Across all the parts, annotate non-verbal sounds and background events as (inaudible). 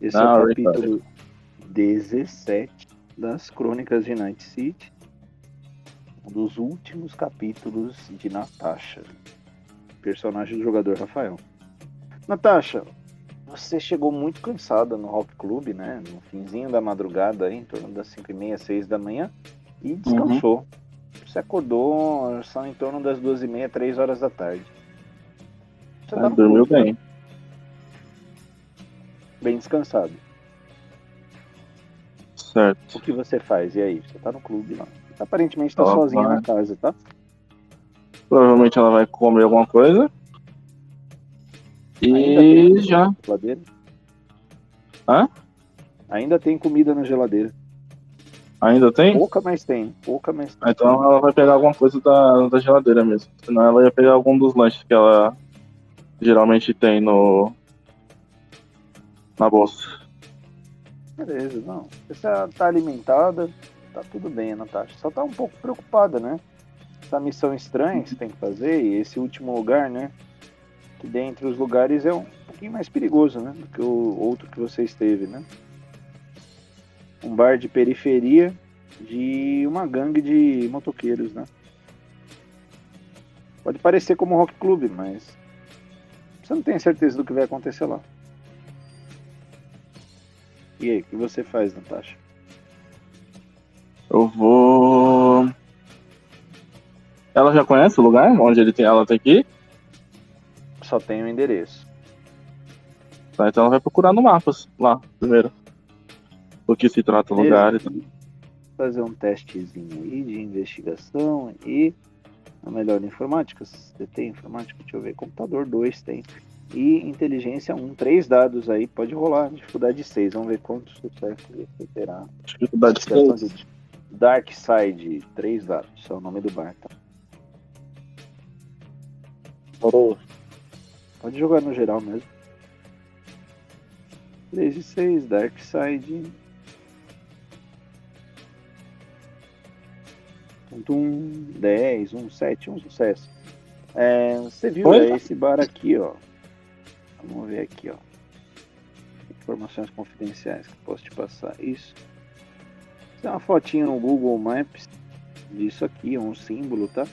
Esse é o capítulo 17 das Crônicas de Night City. Um dos últimos capítulos de Natasha, personagem do jogador Rafael. Natasha, você chegou muito cansada no Rock Club, né? No finzinho da madrugada, em torno das 5 e meia, 6 da manhã, e descansou. Uhum. Você acordou, são em torno das 2 e meia, 3 horas da tarde. Você ah, dormiu clube, bem. Bem descansado. Certo. O que você faz? E aí? Você tá no clube lá. Aparentemente tá sozinha vai. na casa, tá? Provavelmente ela vai comer alguma coisa. E já. Geladeira? Hã? Ainda tem comida na geladeira. Ainda tem? Pouca, mas tem. Pouca, mas tem. Então ela vai pegar alguma coisa da, da geladeira mesmo. Senão ela ia pegar algum dos lanches que ela geralmente tem no. Na bolsa. Beleza, não. Você tá alimentada, tá tudo bem, Natasha. Só tá um pouco preocupada, né? Essa missão estranha que você tem que fazer e esse último lugar, né? que dentre os lugares é um pouquinho mais perigoso, né, do que o outro que você esteve, né? Um bar de periferia de uma gangue de motoqueiros, né? Pode parecer como um rock club, mas você não tem certeza do que vai acontecer lá. E aí, o que você faz, Natasha? Eu vou. Ela já conhece o lugar onde ele tem, ela tem que ir? só tem o endereço. Tá, então ela vai procurar no mapa lá, primeiro. O que se trata o lugar e tudo. Fazer um testezinho aí de investigação e a melhor informática. Você tem informática? Deixa eu ver. Computador 2 tem. E inteligência 1. Um, três dados aí, pode rolar. Dificuldade 6. Vamos ver quantos sucessos você terá. Dificuldade 6. Dark Side, 3 dados. É o nome do bar, tá? Oh. Pode jogar no geral mesmo. 3 e 6, Dark Side. Um 10, um 7, um sucesso. É, você viu é, esse bar aqui, ó. Vamos ver aqui, ó. Informações confidenciais que posso te passar. Isso. Tem uma fotinha no Google Maps disso aqui, um símbolo, tá?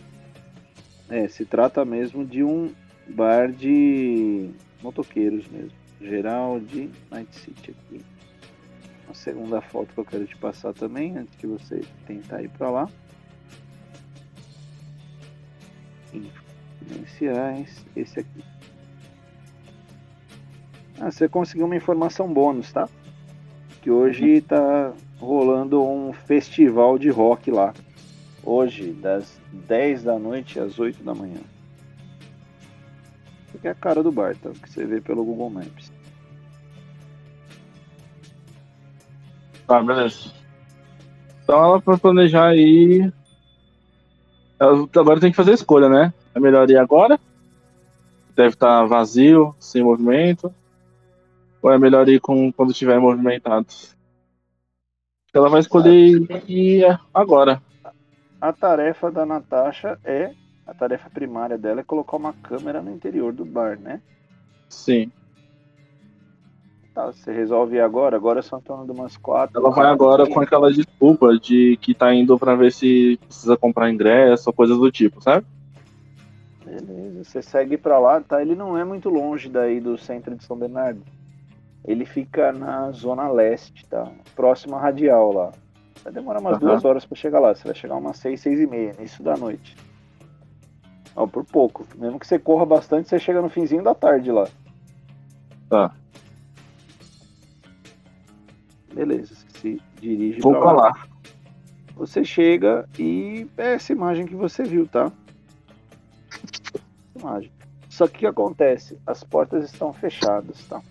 É, se trata mesmo de um bar de motoqueiros mesmo. Geral de Night City aqui. Segunda foto que eu quero te passar também, antes de você tentar ir para lá. Iniciais, esse aqui. Ah, você conseguiu uma informação bônus, tá? Que hoje tá rolando um festival de rock lá. Hoje, das 10 da noite às 8 da manhã. Essa aqui é a cara do bar, tá? Que você vê pelo Google Maps. Tá, beleza. Então ela vai planejar aí. Agora tem que fazer a escolha, né? É melhor ir agora? Deve estar tá vazio, sem movimento. Ou é melhor ir com, quando estiver movimentado? Ela vai escolher ir agora. A tarefa da Natasha é a tarefa primária dela é colocar uma câmera no interior do bar, né? Sim. Tá, você resolve agora, agora são torno de umas quatro. Ela vai agora com aquela desculpa de que tá indo para ver se precisa comprar ingresso ou coisas do tipo, sabe? Beleza, você segue para lá, tá? Ele não é muito longe daí do centro de São Bernardo. Ele fica na zona leste, tá? Próximo à radial lá. Vai demorar umas uhum. duas horas para chegar lá. Você vai chegar umas seis, seis e meia, início da noite. Não, por pouco. Mesmo que você corra bastante, você chega no finzinho da tarde lá. Tá. Beleza, você se dirige Vou pra lá. lá. Você chega e é essa imagem que você viu, tá? Essa imagem. Só que o que acontece? As portas estão fechadas, tá?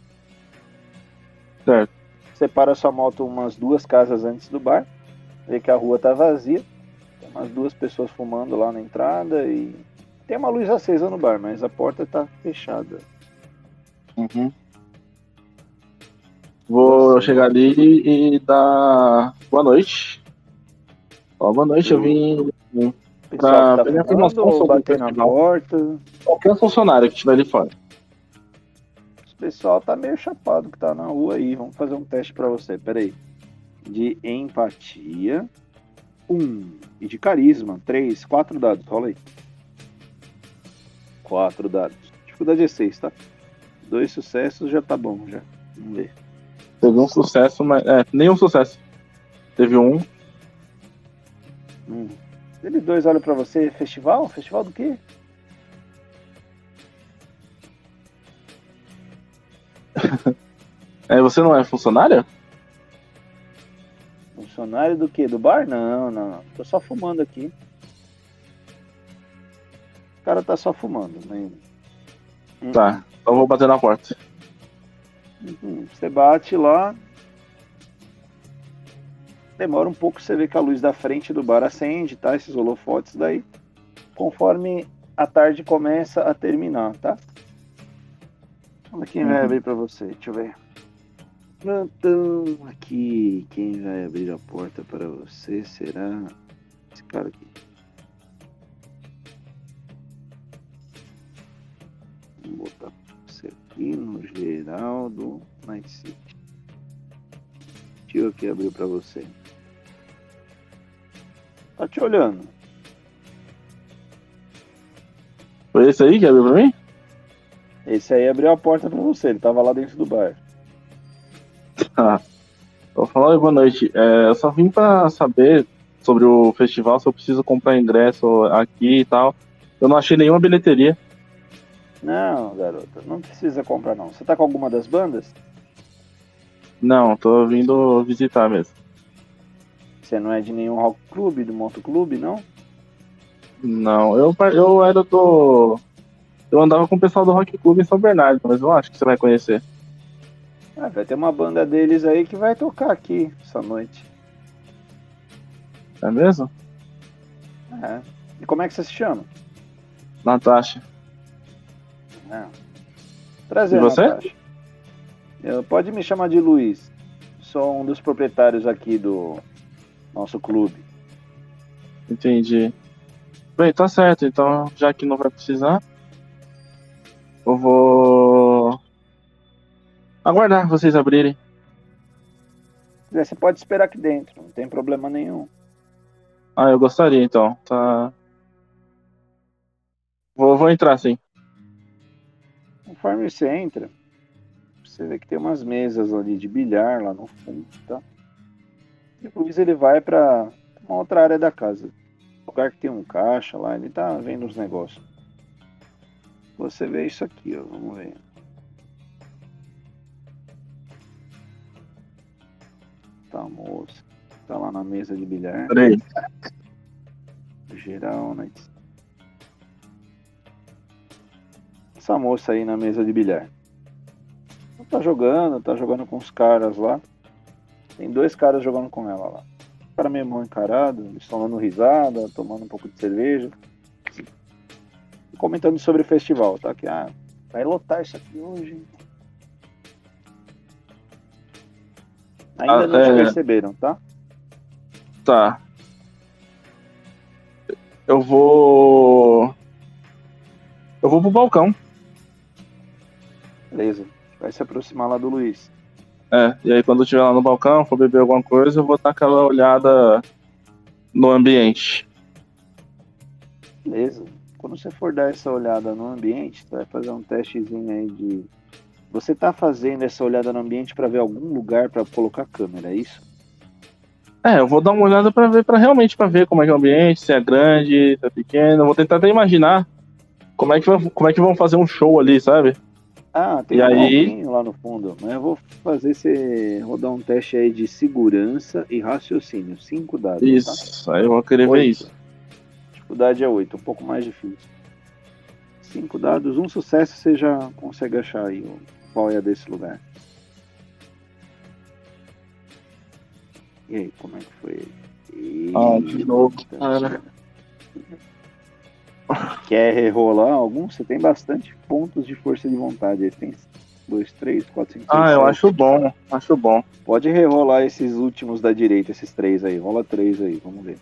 Certo. Você para sua moto umas duas casas antes do bar, vê que a rua tá vazia, tem umas duas pessoas fumando lá na entrada e tem uma luz acesa no bar, mas a porta tá fechada. Uhum. Vou chegar ali e dar boa noite. Ó, boa noite, eu vim pra tá pegar informação sobre bater na porta. Qualquer funcionário que estiver ali fora. Pessoal tá meio chapado que tá na rua aí. Vamos fazer um teste para você. Pera aí. De empatia. Um. E de carisma. Três. Quatro dados. Rola aí. Quatro dados. Dificuldade é seis, tá? Dois sucessos já tá bom, já. Vamos ver. Teve um sucesso, mas. É, nenhum sucesso. Teve um. Hum. Eles dois olham pra você. Festival? Festival do quê? É, você não é funcionário? Funcionário do quê? Do bar? Não, não. Tô só fumando aqui. O cara tá só fumando. Né? Tá, então vou bater na porta. Uhum. Você bate lá. Demora um pouco, você vê que a luz da frente do bar acende, tá? Esses holofotes daí. Conforme a tarde começa a terminar, tá? Olha quem vai uhum. abrir para você, deixa eu ver. Plantão aqui. Quem vai abrir a porta para você será esse cara aqui. Vou botar você aqui no Geraldo Night City. Tio aqui abriu para você. Tá te olhando. Foi esse aí que abriu pra mim? Esse aí abriu a porta pra você, ele tava lá dentro do bar. Ah, vou falar boa noite. É, eu só vim pra saber sobre o festival, se eu preciso comprar ingresso aqui e tal. Eu não achei nenhuma bilheteria. Não, garota, não precisa comprar não. Você tá com alguma das bandas? Não, tô vindo visitar mesmo. Você não é de nenhum rock clube, do motoclube, não? Não, eu, eu era do eu andava com o pessoal do Rock Club em São Bernardo, mas eu acho que você vai conhecer. Ah, vai ter uma banda deles aí que vai tocar aqui essa noite. É mesmo? É. E como é que você se chama? Natasha. É. Prazer, e você? Natasha. Eu, pode me chamar de Luiz. Sou um dos proprietários aqui do nosso clube. Entendi. Bem, tá certo. Então, já que não vai precisar, eu vou aguardar vocês abrirem. Você pode esperar aqui dentro, não tem problema nenhum. Ah, eu gostaria então. Tá. Vou, vou entrar sim. Conforme você entra, você vê que tem umas mesas ali de bilhar lá no fundo, tá? Depois ele vai para uma outra área da casa. lugar que tem um caixa lá, ele tá vendo os negócios. Você vê isso aqui, ó. Vamos ver. Tá, moça. Tá lá na mesa de bilhar. Peraí. Geral, né? Essa moça aí na mesa de bilhar. Tá jogando, tá jogando com os caras lá. Tem dois caras jogando com ela lá. O cara meio mal encarado, eles estão dando risada, tomando um pouco de cerveja comentando sobre o festival, tá? Que ah, vai lotar isso aqui hoje. Ainda ah, não é... perceberam, tá? Tá. Eu vou. Eu vou pro balcão. Beleza. Vai se aproximar lá do Luiz. É, e aí quando eu estiver lá no balcão, for beber alguma coisa, eu vou dar aquela olhada no ambiente. Beleza. Quando você for dar essa olhada no ambiente, você vai fazer um testezinho aí de. Você está fazendo essa olhada no ambiente para ver algum lugar para colocar câmera, é isso? É, eu vou dar uma olhada para ver, para realmente para ver como é que é o ambiente, se é grande, se é pequeno. Eu vou tentar até imaginar como é que como é que vão fazer um show ali, sabe? Ah, tem e um aí... lá no fundo. Mas eu vou fazer você rodar um teste aí de segurança e raciocínio. Cinco dados. Tá? Isso, tá? aí eu vou querer Oito. ver isso. Dificuldade é 8, um pouco mais difícil. Cinco dados, um sucesso, você já consegue achar aí qual é desse lugar. E aí, como é que foi? ah, de novo, cara. Quer rerolar algum? Você tem bastante pontos de força de vontade. Tem 2, 3, 4, 5, 6. Ah, eu acho bom, acho bom. Pode rerolar esses últimos da direita, esses três aí. Rola três aí, vamos ver.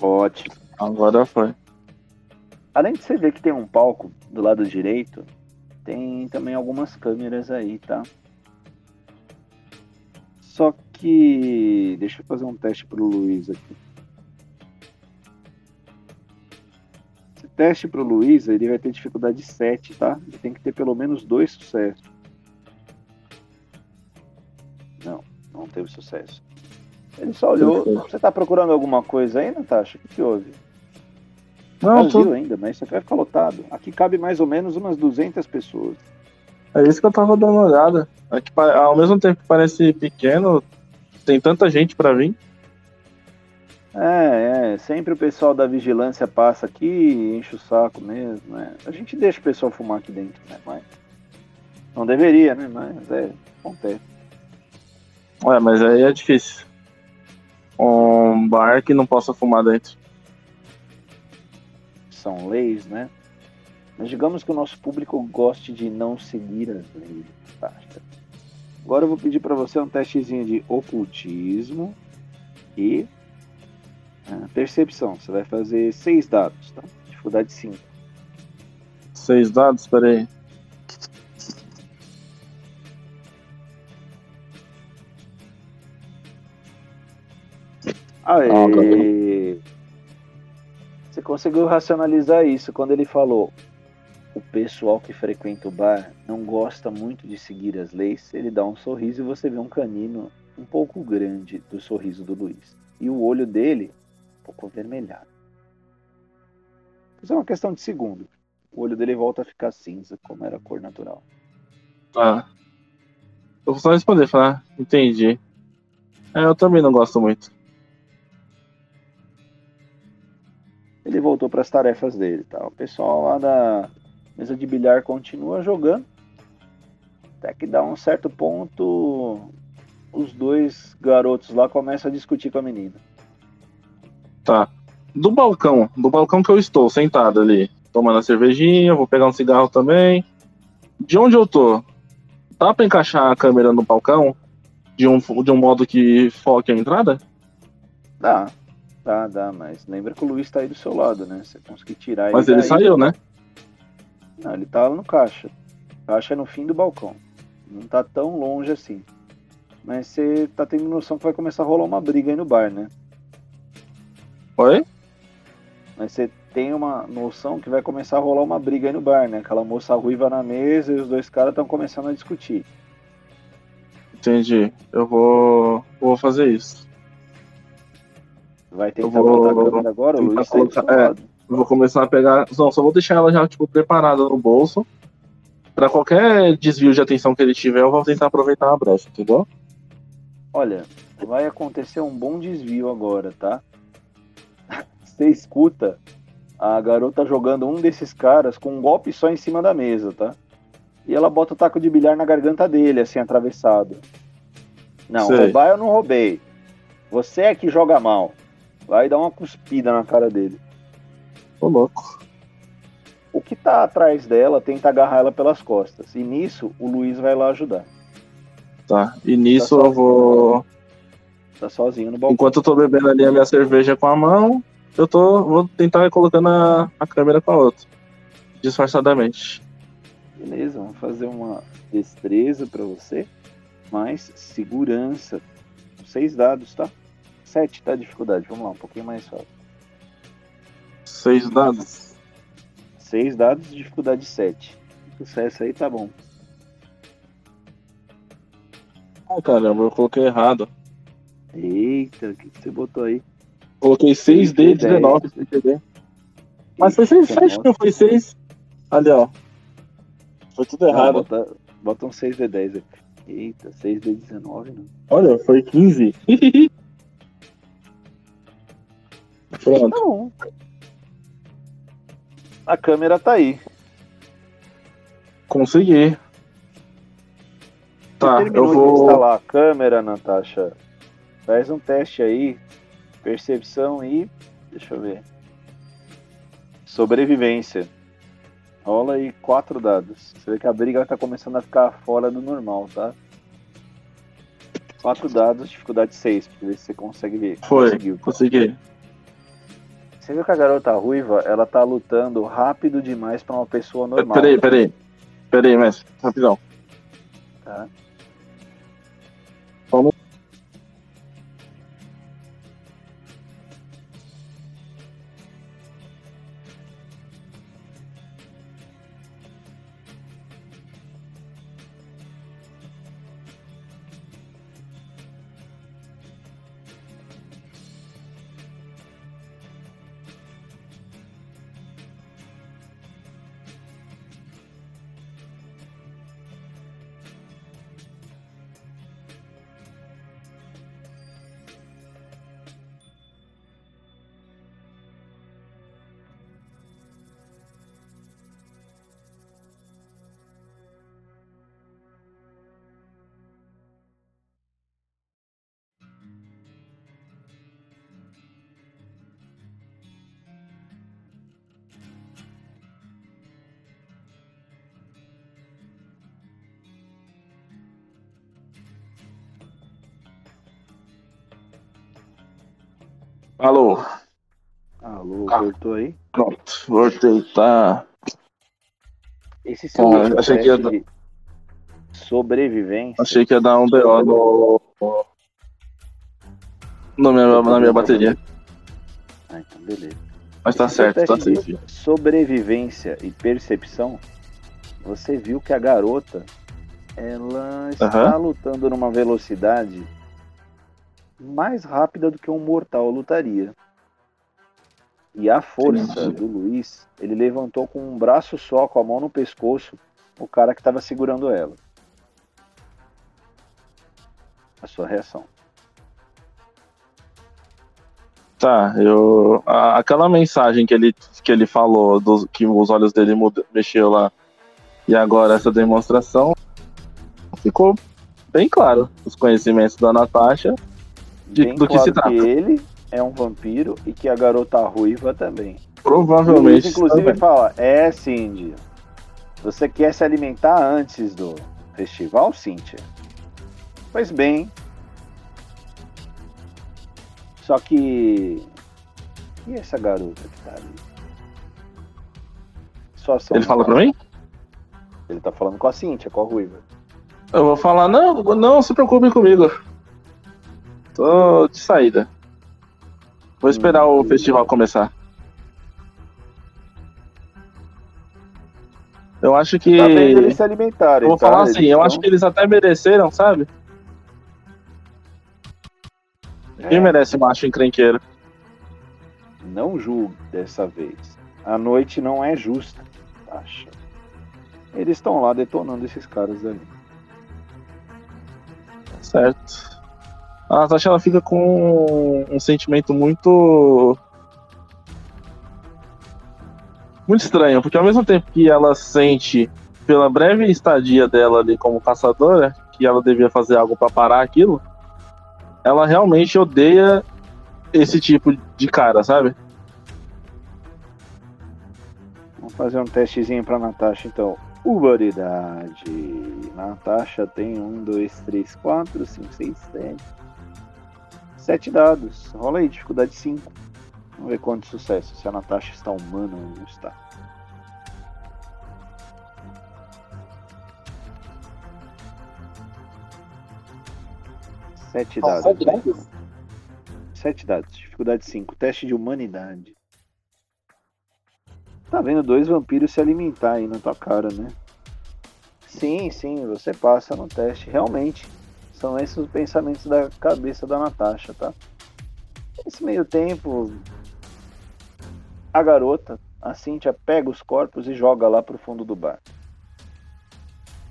Ótimo. Agora foi. além de você ver que tem um palco do lado direito, tem também algumas câmeras aí, tá? Só que. Deixa eu fazer um teste pro Luiz aqui. Esse teste pro Luiz, ele vai ter dificuldade 7, tá? Ele tem que ter pelo menos dois sucessos. Não, não teve sucesso. Ele só olhou. Você tá procurando alguma coisa aí, Natasha? O que, que houve? Não, Vazio tô... ainda, mas isso aqui vai ficar lotado. Aqui cabe mais ou menos umas 200 pessoas. é isso que eu tava dando uma olhada. É que, pa- ao mesmo tempo que parece pequeno, tem tanta gente pra vir. É, é, sempre o pessoal da vigilância passa aqui e enche o saco mesmo, né? A gente deixa o pessoal fumar aqui dentro, né? Mas não deveria, né? Mas é, acontece. É, mas aí é difícil. Um bar que não possa fumar dentro. São leis, né? Mas digamos que o nosso público goste de não seguir as leis. Tá? Agora eu vou pedir para você um testezinho de ocultismo e ah, percepção. Você vai fazer seis dados, tá? Dificuldade 5. Seis dados, peraí. Ah, tá Você conseguiu racionalizar isso quando ele falou o pessoal que frequenta o bar não gosta muito de seguir as leis. Ele dá um sorriso e você vê um canino um pouco grande do sorriso do Luiz. E o olho dele um pouco avermelhado. Isso é uma questão de segundo. O olho dele volta a ficar cinza, como era a cor natural. Tá. Eu vou só responder, falar, entendi. É, eu também não gosto muito. Ele voltou para as tarefas dele. Tá? O pessoal lá da mesa de bilhar continua jogando. Até que dá um certo ponto, os dois garotos lá começam a discutir com a menina. Tá. Do balcão, do balcão que eu estou, sentado ali, tomando a cervejinha, vou pegar um cigarro também. De onde eu tô? Dá pra encaixar a câmera no balcão? De um, de um modo que foque a entrada? Dá, dá, dá, mas lembra que o Luiz tá aí do seu lado, né? Você conseguir tirar Mas ele. ele daí- saiu, né? Não, ele tá lá no caixa. O caixa é no fim do balcão. Não tá tão longe assim. Mas você tá tendo noção que vai começar a rolar uma briga aí no bar, né? Oi? Mas você tem uma noção que vai começar a rolar uma briga aí no bar, né? Aquela moça ruiva na mesa e os dois caras estão começando a discutir. Entendi. Eu vou, vou fazer isso. Vai tentar Eu vou- botar a câmera agora, o Luiz tá colocar- é. lado. Eu vou começar a pegar. Não, só vou deixar ela já, tipo, preparada no bolso. Pra qualquer desvio de atenção que ele tiver, eu vou tentar aproveitar a brecha, entendeu? Olha, vai acontecer um bom desvio agora, tá? (laughs) Você escuta a garota jogando um desses caras com um golpe só em cima da mesa, tá? E ela bota o taco de bilhar na garganta dele, assim, atravessado. Não, Sei. roubar eu não roubei. Você é que joga mal. Vai dar uma cuspida na cara dele. Tô louco. O que tá atrás dela tenta agarrar ela pelas costas. E nisso, o Luiz vai lá ajudar. Tá. E nisso Tá eu vou. Tá sozinho no balcão. Enquanto eu tô bebendo ali a minha cerveja com a mão, eu tô. Vou tentar colocando a, a câmera com a outra. Disfarçadamente. Beleza, vamos fazer uma destreza pra você. Mais segurança. Seis dados, tá? Sete, tá? Dificuldade. Vamos lá, um pouquinho mais fácil. Seis dados. Seis dados, dificuldade sete. Sucesso aí, tá bom. Ah, caramba, eu coloquei errado. Eita, o que, que você botou aí? Coloquei 6D19 sem querer. Mas foi 6, Nossa. não foi 6. Ali, ó. Foi tudo Não, errado. bota, bota um 6D10 aí. Eita, 6D19 não. Olha, foi 15. (laughs) Pronto. Tá. A câmera tá aí. Consegui. Tá, eu de vou. instalar a câmera, Natasha. Faz um teste aí. Percepção e. Deixa eu ver. Sobrevivência. Rola aí quatro dados. Você vê que a briga tá começando a ficar fora do normal, tá? Quatro dados, dificuldade 6, pra ver se você consegue ver. Foi, Conseguiu. consegui. Você viu que a garota ruiva, ela tá lutando rápido demais pra uma pessoa normal. Peraí, peraí. Peraí, mestre. Rapidão. Tá? Alô. Alô, Ah. voltou aí? Pronto. Voltei, tá. Esse seu último achei que ia de sobrevivência. Achei que ia dar um BO no. no minha, na minha bateria. Ah, então beleza. Mas tá Esse certo, tá safe. de sobrevivência e percepção, você viu que a garota ela está Aham. lutando numa velocidade mais rápida do que um mortal lutaria. E a força do Luiz, ele levantou com um braço só, com a mão no pescoço, o cara que estava segurando ela. A sua reação. Tá, eu. a- aquela mensagem que ele, que ele falou, dos, que os olhos dele muda, mexeu lá, e agora essa demonstração, ficou bem claro os conhecimentos da Natasha. De- Bem do que claro se trata. ele é um vampiro e que a garota ruiva também. O Luiz, Provavelmente. inclusive, também. fala: É, Cindy, você quer se alimentar antes do festival, Cíntia? Pois bem. Só que. E essa garota que tá ali? Só Ele fala pra mim? Ele tá falando com a Cíntia, com a ruiva. Eu vou falar, não, não se preocupe comigo. Tô de saída. Vou esperar o festival começar. Eu acho que. Tá eles se alimentarem. Eu vou tá? falar Eles assim, eu tão- acho que eles até mereceram, sabe? Quem É. merece macho encrenqueiro? Não julgue dessa vez. A noite não é justa, acha. Eles estão lá detonando esses caras ali. Certo. A Natasha ela fica com um sentimento muito. Muito estranho, porque ao mesmo tempo que ela sente, pela breve estadia dela ali como caçadora, que ela devia fazer algo pra parar aquilo, ela realmente odeia esse tipo de cara, sabe? Vamos fazer um testezinho pra Natasha então. Uberidade. Natasha tem um, dois, três, quatro, cinco, seis, sete. Sete dados. Rola aí, dificuldade 5. Vamos ver quanto sucesso. Se a Natasha está humana ou não está. Sete dados. Sete dados. Dificuldade 5. Teste de humanidade. Tá vendo dois vampiros se alimentar aí na tua cara, né? Sim, sim, você passa no teste. Realmente, são esses os pensamentos da cabeça da Natasha, tá? Nesse meio tempo, a garota, a Cíntia, pega os corpos e joga lá pro fundo do bar.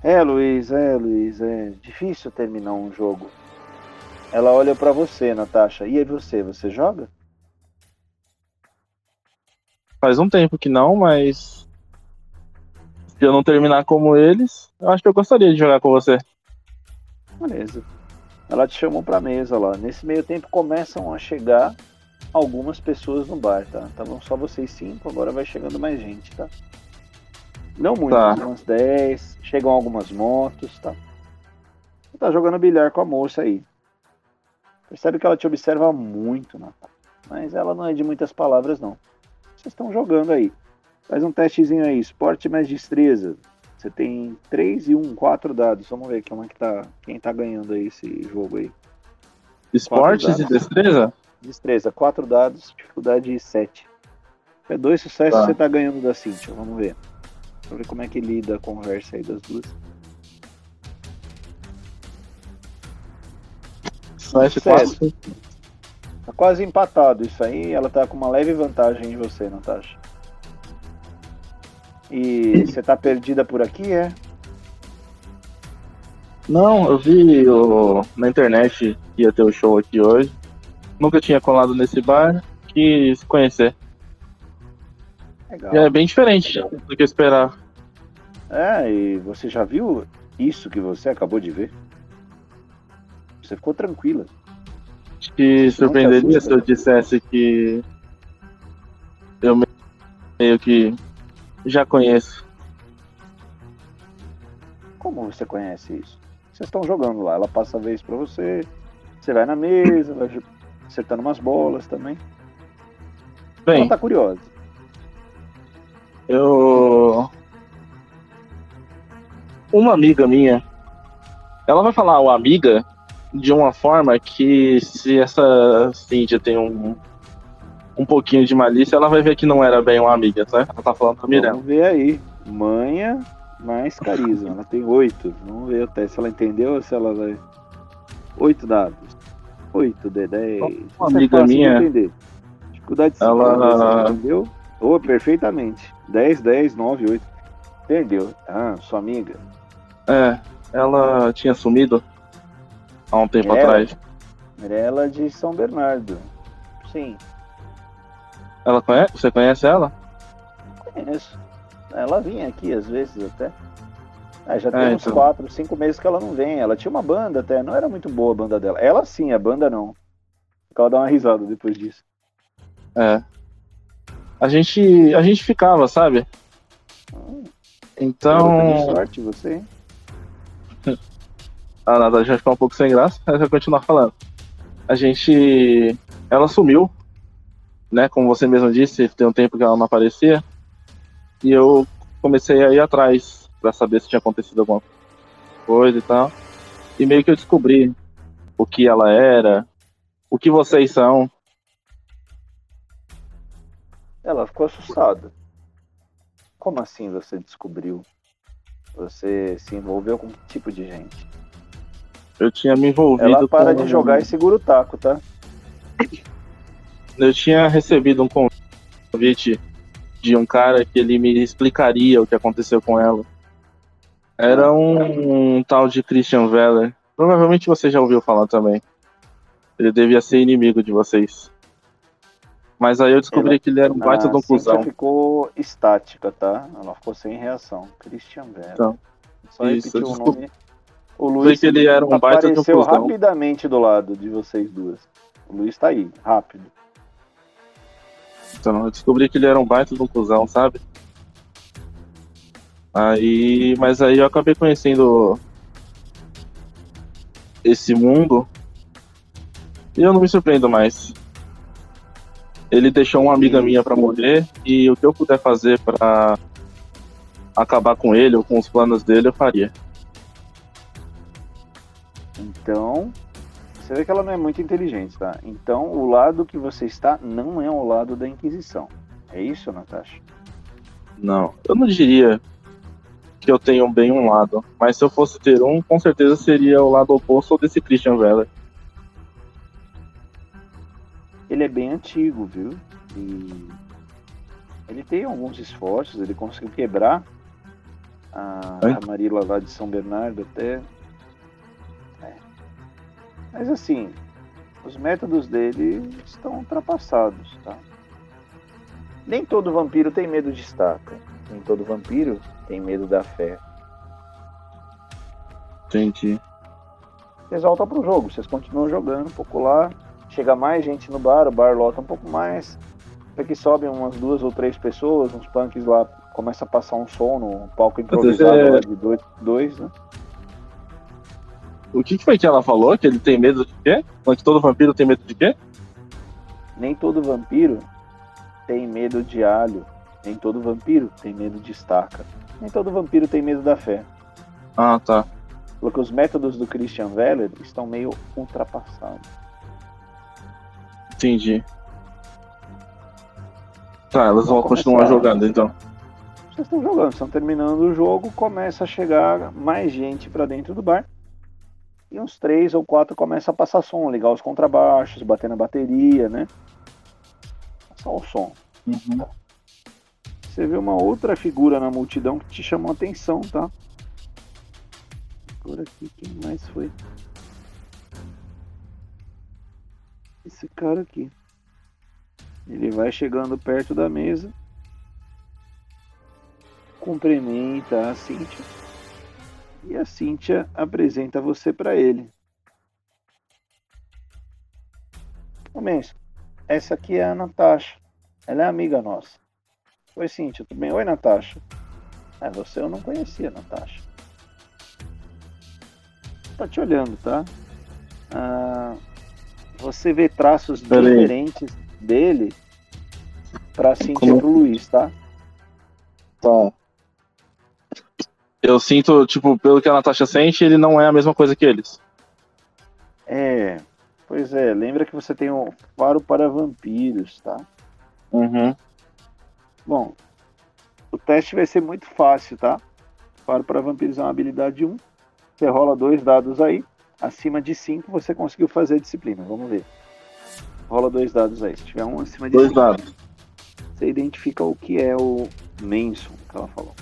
É, Luiz, é, Luiz, é difícil terminar um jogo. Ela olha pra você, Natasha. E aí você, você joga? Faz um tempo que não, mas. Se eu não terminar como eles, eu acho que eu gostaria de jogar com você. Beleza. Ela te chamou pra mesa lá. Nesse meio tempo começam a chegar algumas pessoas no bar, tá? Estavam só vocês cinco, agora vai chegando mais gente, tá? Não muitas, Tá. umas 10. Chegam algumas motos, tá? Você tá jogando bilhar com a moça aí. Percebe que ela te observa muito, Natal. Mas ela não é de muitas palavras, não. vocês estão jogando aí. Faz um testezinho aí, esporte mais destreza. Você tem 3 e 1, 4 dados. Vamos ver como é que tá, quem tá ganhando aí esse jogo aí. Esportes e destreza? Destreza, 4 dados, dificuldade 7. É dois sucessos, tá. você tá ganhando da Cintia. Vamos ver. Vamos ver como é que lida a conversa aí das duas. Sucesso, quase. Tá quase empatado isso aí. Ela tá com uma leve vantagem em você, Natasha. E você tá perdida por aqui, é? Não, eu vi o, na internet que ia ter o show aqui hoje. Nunca tinha colado nesse bar. Quis conhecer. Legal. é bem diferente do que esperar. É, e você já viu isso que você acabou de ver? Você ficou tranquila. Te surpreenderia se eu dissesse que eu meio que já conheço. Como você conhece isso? Vocês estão jogando lá, ela passa a vez pra você, você vai na mesa, vai acertando umas bolas também. Bem, ela tá curiosa. Eu. Uma amiga minha, ela vai falar o amiga de uma forma que se essa Cíntia tem um, um pouquinho de malícia, ela vai ver que não era bem uma amiga, tá? Ela tá falando pra Mirella. Vamos ver aí. Manha mais carisma. Ela tem oito. Vamos ver até se ela entendeu ou se ela vai. Oito dados. Oito de dez. Uma Isso é amiga é minha. Dificuldade de ela... entendeu? Oh, perfeitamente. 10, 10, 9, 8. Entendeu? Ah, sua amiga. É, ela tinha sumido há um tempo atrás. Mirella de São Bernardo. Sim. Ela conhece? Você conhece ela? Conheço. Ela vinha aqui às vezes até. Ah, já tem é, uns então. quatro, cinco meses que ela não vem. Ela tinha uma banda até, não era muito boa a banda dela. Ela sim, a banda não. Ela dá uma risada depois disso. É. A gente, a gente ficava, sabe? Hum. Então. Sorte você, hein? a Nada já ficou um pouco sem graça, (laughs) mas vai continuar falando. A gente. Ela sumiu, né? Como você mesmo disse, tem um tempo que ela não aparecia. E eu comecei a ir atrás para saber se tinha acontecido alguma coisa e tal. E meio que eu descobri o que ela era, o que vocês são. Ela ficou assustada. Como assim você descobriu? Você se envolveu com que tipo de gente? Eu tinha me envolvido. Ela para com... de jogar e segura o taco, tá? Eu tinha recebido um convite de um cara que ele me explicaria o que aconteceu com ela. Era um, um tal de Christian Veller. Provavelmente você já ouviu falar também. Ele devia ser inimigo de vocês. Mas aí eu descobri que ele era um baita de um cuzão. ficou estática, tá? Ela ficou sem reação. Christian Veller. Então, Só isso, repetir o nome. O Luiz que ele era um baita de um cuzão. rapidamente do lado de vocês duas. O Luiz tá aí, rápido. Então, eu descobri que ele era um baita de um cuzão, sabe? Aí, mas aí eu acabei conhecendo esse mundo e eu não me surpreendo mais. Ele deixou uma amiga minha para morrer e o que eu puder fazer para acabar com ele ou com os planos dele eu faria. Então, você vê que ela não é muito inteligente, tá? Então, o lado que você está não é o lado da Inquisição. É isso, Natasha? Não, eu não diria que eu tenho bem um lado, mas se eu fosse ter um, com certeza seria o lado oposto desse Christian Veller. Ele é bem antigo, viu? E ele tem alguns esforços, ele conseguiu quebrar a, a Marila lá de São Bernardo até mas assim, os métodos dele estão ultrapassados, tá? Nem todo vampiro tem medo de estaca. Nem todo vampiro tem medo da fé. Entendi. Vocês voltam pro jogo, vocês continuam jogando um pouco lá. Chega mais gente no bar, o bar lota um pouco mais. Aqui sobem umas duas ou três pessoas, uns punks lá, começa a passar um som no palco improvisado é... de dois, dois, né? O que foi que ela falou? Que ele tem medo de quê? Que todo vampiro tem medo de quê? Nem todo vampiro tem medo de alho. Nem todo vampiro tem medo de estaca. Nem todo vampiro tem medo da fé. Ah, tá. Porque os métodos do Christian Veller estão meio ultrapassados. Entendi. Tá, elas vão continuar jogando então. Vocês estão jogando, estão terminando o jogo, começa a chegar mais gente para dentro do bar. E uns três ou quatro começam a passar som, ligar os contrabaixos, bater na bateria, né? Passar o som. Uhum. Você vê uma outra figura na multidão que te chamou a atenção, tá? Por aqui, quem mais foi? Esse cara aqui. Ele vai chegando perto da mesa, cumprimenta a Cíntia e a Cíntia apresenta você para ele. Começo. Essa aqui é a Natasha. Ela é amiga nossa. Oi, Cíntia, tudo bem? Oi, Natasha. É, você eu não conhecia, Natasha. Tá te olhando, tá? Ah, você vê traços diferentes dele pra Cintia Como... e pro Luiz, tá? Tá. Eu sinto, tipo, pelo que a Natasha sente, ele não é a mesma coisa que eles. É, pois é, lembra que você tem um faro para vampiros, tá? Uhum. Bom, o teste vai ser muito fácil, tá? Faro para vampiros é uma habilidade 1. Você rola dois dados aí. Acima de 5 você conseguiu fazer a disciplina. Vamos ver. Rola dois dados aí. Se tiver um acima de Dois cinco, dados. Você identifica o que é o Manson que ela falou.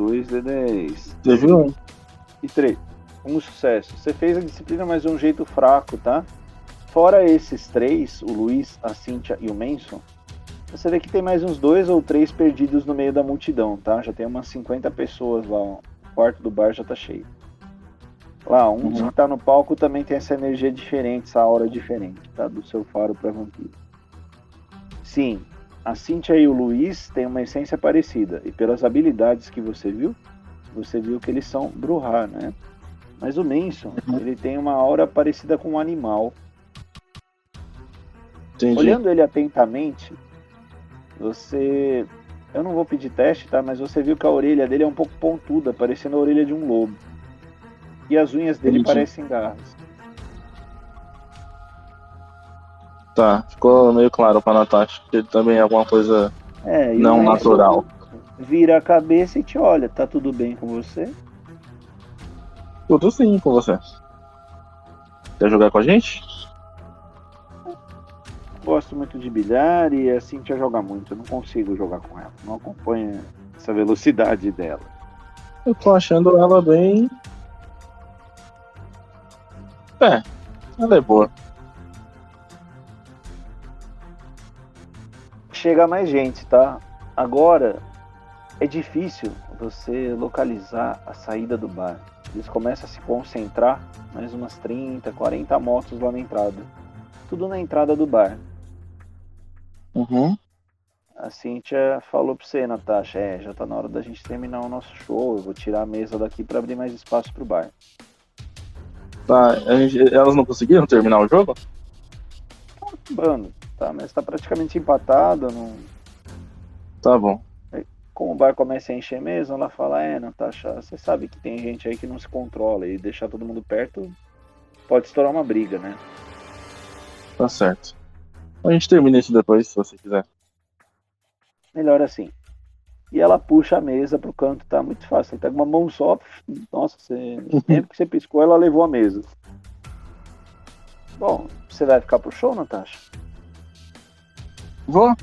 Dois de dez. Teve um. E três. Um sucesso. Você fez a disciplina, mas de um jeito fraco, tá? Fora esses três, o Luiz, a Cíntia e o Manson, você vê que tem mais uns dois ou três perdidos no meio da multidão, tá? Já tem umas 50 pessoas lá quarto do bar já tá cheio. Lá, um uhum. que tá no palco também tem essa energia diferente, essa aura diferente, tá? Do seu faro para vampiro. Sim, a Cintia e o Luiz têm uma essência parecida. E pelas habilidades que você viu, você viu que eles são Bruhar, né? Mas o Manson, uhum. ele tem uma aura parecida com um animal. Entendi. Olhando ele atentamente, você eu não vou pedir teste, tá? Mas você viu que a orelha dele é um pouco pontuda, parecendo a orelha de um lobo. E as unhas dele Entendi. parecem garras. Tá, ficou meio claro pra Natasha que também é alguma coisa é, não natural. Vira a cabeça e te olha, tá tudo bem com você? Tudo sim com você. Quer jogar com a gente? gosto muito de bilhar e a Cintia joga muito. Eu não consigo jogar com ela. Não acompanho essa velocidade dela. Eu tô achando ela bem. É, ela é boa. Chega mais gente, tá? Agora é difícil você localizar a saída do bar. Eles começam a se concentrar, mais umas 30, 40 motos lá na entrada. Tudo na entrada do bar. Uhum. A Cíntia falou pra você, Natasha, é, já tá na hora da gente terminar o nosso show, eu vou tirar a mesa daqui para abrir mais espaço pro bar. Tá, gente, elas não conseguiram terminar o jogo? Tá acabando, tá, mas tá praticamente empatado, não... Tá bom. Como o bar começa a encher mesmo, ela fala, é, Natasha, você sabe que tem gente aí que não se controla e deixar todo mundo perto pode estourar uma briga, né? Tá certo. A gente termina isso depois, se você quiser. Melhor assim. E ela puxa a mesa pro canto, tá muito fácil. Ele pega uma mão só, nossa, você... (laughs) o tempo que você piscou, ela levou a mesa. Bom, você vai ficar pro show, Natasha? Vou.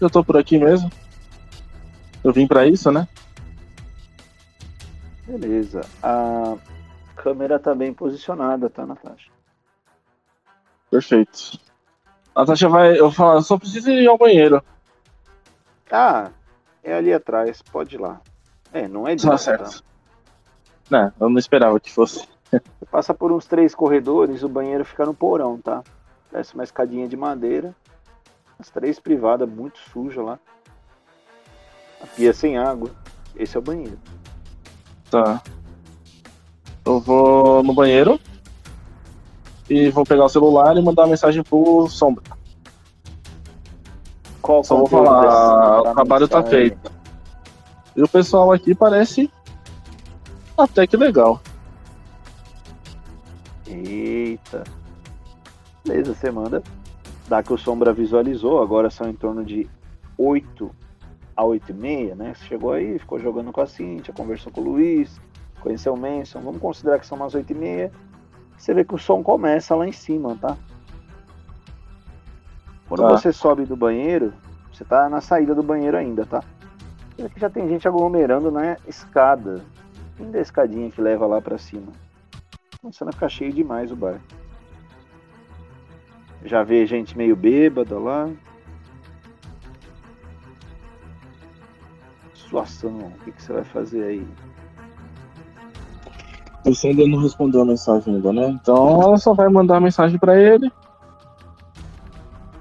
Eu tô por aqui mesmo. Eu vim para isso, né? Beleza. A câmera tá bem posicionada, tá, Natasha? Perfeito. A Natasha vai. Eu falo, só preciso ir ao banheiro. Ah, é ali atrás, pode ir lá. É, não é de tá certo. Tá? Não, eu não esperava que fosse. Você passa por uns três corredores, o banheiro fica no porão, tá? Desce uma escadinha de madeira. As três privadas, muito suja lá. A pia sem água. Esse é o banheiro. Tá. Eu vou no banheiro, e vou pegar o celular e mandar uma mensagem pro Sombra. Qual Só vou falar, o trabalho tá feito. E o pessoal aqui parece até que legal. Eita. Beleza, você manda. Dá que o Sombra visualizou, agora são em torno de 8 a 8 e meia, né? Você chegou aí, ficou jogando com a Cintia, conversou com o Luiz, conheceu o Manson. Vamos considerar que são umas 8 e meia. Você vê que o som começa lá em cima, tá? Quando Tá. você sobe do banheiro, você tá na saída do banheiro ainda, tá? Que já tem gente aglomerando na escada. Fim da escadinha que leva lá pra cima. Começando a ficar cheio demais o bar. Já vê gente meio bêbada lá. Suação, o que, que você vai fazer aí? O Sombra não respondeu a mensagem ainda, né? Então ela só vai mandar a mensagem pra ele.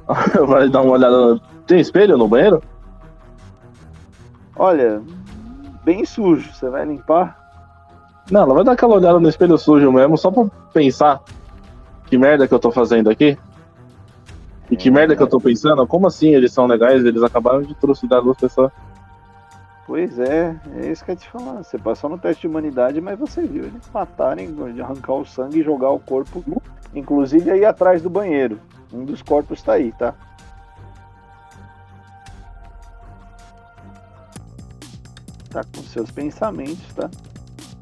(laughs) Vai dar uma olhada. Tem espelho no banheiro? Olha, bem sujo, você vai limpar? Não, ela vai dar aquela olhada no espelho sujo mesmo, só pra pensar que merda que eu tô fazendo aqui. E que merda que eu tô pensando? Como assim eles são legais? Eles acabaram de trucidar duas pessoas. Pois é, é isso que eu ia te falar. Você passou no teste de humanidade, mas você viu eles matarem, arrancar o sangue e jogar o corpo, inclusive aí atrás do banheiro. Um dos corpos tá aí, tá? Tá com seus pensamentos, tá?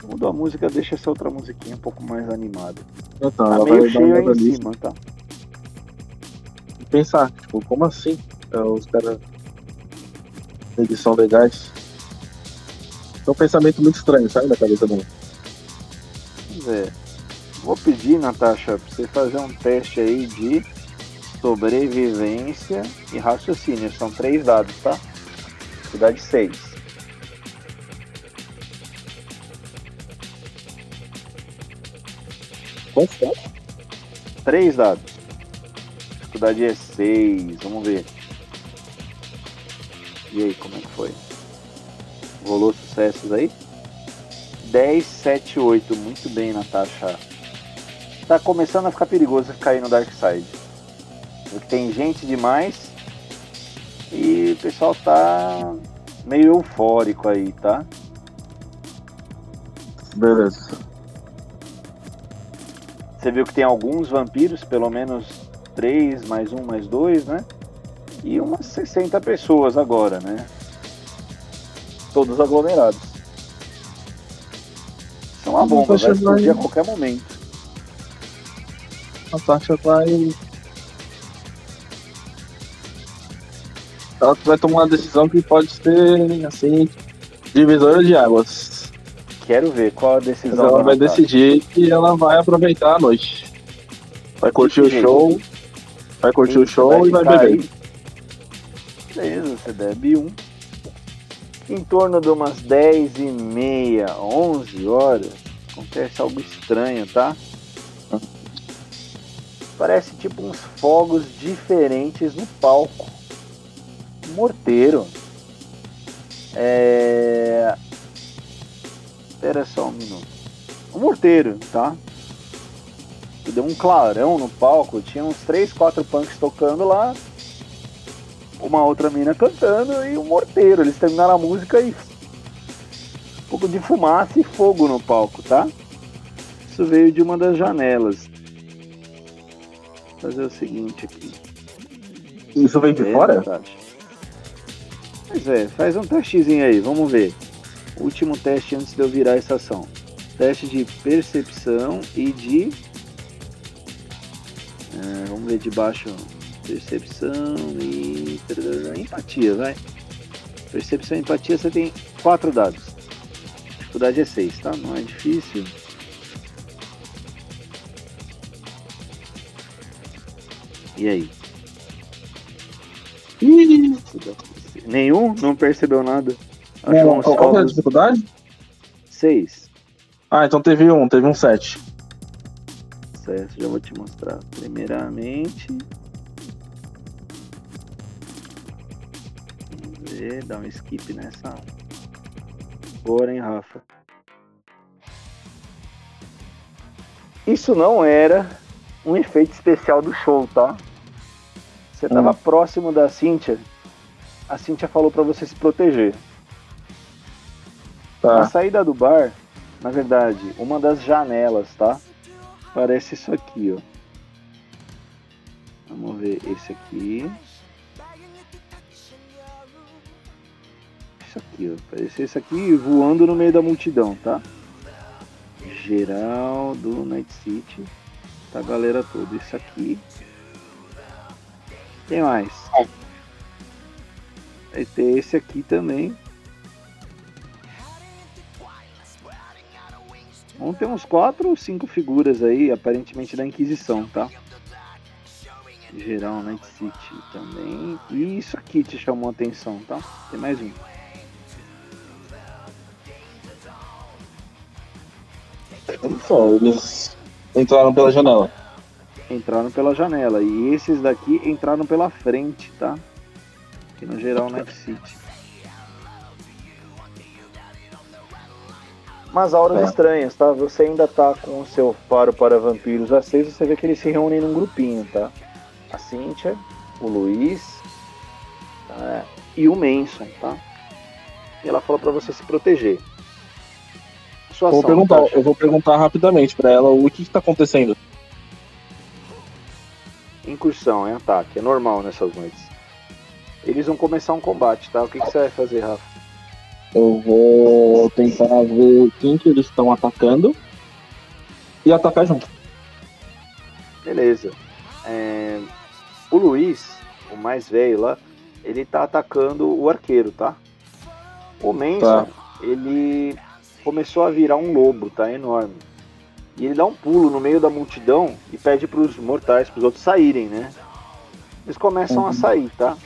Mudou a música, deixa essa outra musiquinha um pouco mais animada. Então, Tá meio cheio aí em cima, tá? Pensar, tipo, como assim? É, os caras. Eles são legais. É um pensamento muito estranho, sabe, na cabeça dela. Pois é. Vou pedir, Natasha, pra você fazer um teste aí de sobrevivência e raciocínio. São três dados, tá? Dificuldade 6. Quantos tá? Três dados. Dificuldade é 6. Vamos ver. E aí, como é que foi? Rolou sucessos aí? 10, 7, 8. Muito bem, Natasha. Tá começando a ficar perigoso cair no Dark Side. Porque tem gente demais e o pessoal tá meio eufórico aí, tá? Beleza. Você viu que tem alguns vampiros, pelo menos 3, mais um, mais dois, né? E umas 60 pessoas agora, né? Todos aglomerados. Isso é uma bomba, vai explodir a qualquer momento. A Tasha vai. Ela vai tomar uma decisão que pode ser, assim, divisora de águas. Quero ver qual a Mas decisão ela da vai decidir que ela vai aproveitar a noite. Vai curtir o jeito? Vai curtir o Você show e vai beber. aí. Beleza, você bebe um. Em torno de umas 10 e meia, 11 horas, acontece algo estranho, tá? Parece tipo uns fogos diferentes no palco. Um morteiro. É... Espera só um minuto. Um morteiro, tá? Deu um clarão no palco, tinha uns 3, 4 punks tocando lá, uma outra mina cantando e um morteiro. Eles terminaram a música e um pouco de fumaça e fogo no palco, tá? Isso veio de uma das janelas. Vou fazer o seguinte aqui. Isso vem de É, fora? Tati. Pois é, faz um testezinho aí, vamos ver. Último teste antes de eu virar essa ação. Teste de percepção e de. É, vamos ver de baixo. Percepção e. Empatia, vai. Percepção e empatia você tem quatro dados. Dificuldade é 6, tá? Não é difícil. E aí? Ih, Nenhum? Não percebeu nada? Achou não, uns qual é a dificuldade? Seis. Ah, então teve um, teve um 7. Certo, já vou te mostrar. Primeiramente. Vamos ver, dá um skip nessa. Hein, Rafa? Isso não era um efeito especial do show, tá? Você tava Hum. próximo da Cíntia. A Cíntia falou pra você se proteger. Na Tá. saída do bar, na verdade, uma das janelas, tá? Parece isso aqui, ó. Vamos ver esse aqui. Isso aqui, ó. Parece esse aqui voando no meio da multidão, tá? Geral do Night City. Tá a galera toda. Isso aqui. Tem mais. Vai ter esse aqui também. Vamos ter uns quatro ou cinco figuras aí, aparentemente da Inquisição, tá? Geral Night City também. E isso aqui te chamou a atenção, tá? Tem mais um. Só, eles entraram pela janela. Entraram pela janela. E esses daqui entraram pela frente, tá? Aqui no Geral Night City. Umas auras Tá. estranhas, tá? Você ainda tá com o seu faro para vampiros aceso, você vê que eles se reúnem num grupinho, tá? A Cynthia, o Luiz tá? e o Manson, tá? E ela fala pra você se proteger. Sua Vou ação, perguntar, Natasha. eu vou perguntar rapidamente pra ela o que, que tá acontecendo. Incursão, é ataque, é normal nessas noites. Eles vão começar um combate, tá? O que, que você vai fazer, Rafa? Eu vou tentar ver quem que eles estão atacando e atacar junto. Beleza. É, O Luiz, o mais velho lá, ele tá atacando o arqueiro, tá? O Manson, Tá. ele começou a virar um lobo, tá? Enorme. E ele dá um pulo no meio da multidão e pede pros mortais, pros outros saírem, né? Eles começam a Uhum. sair, tá?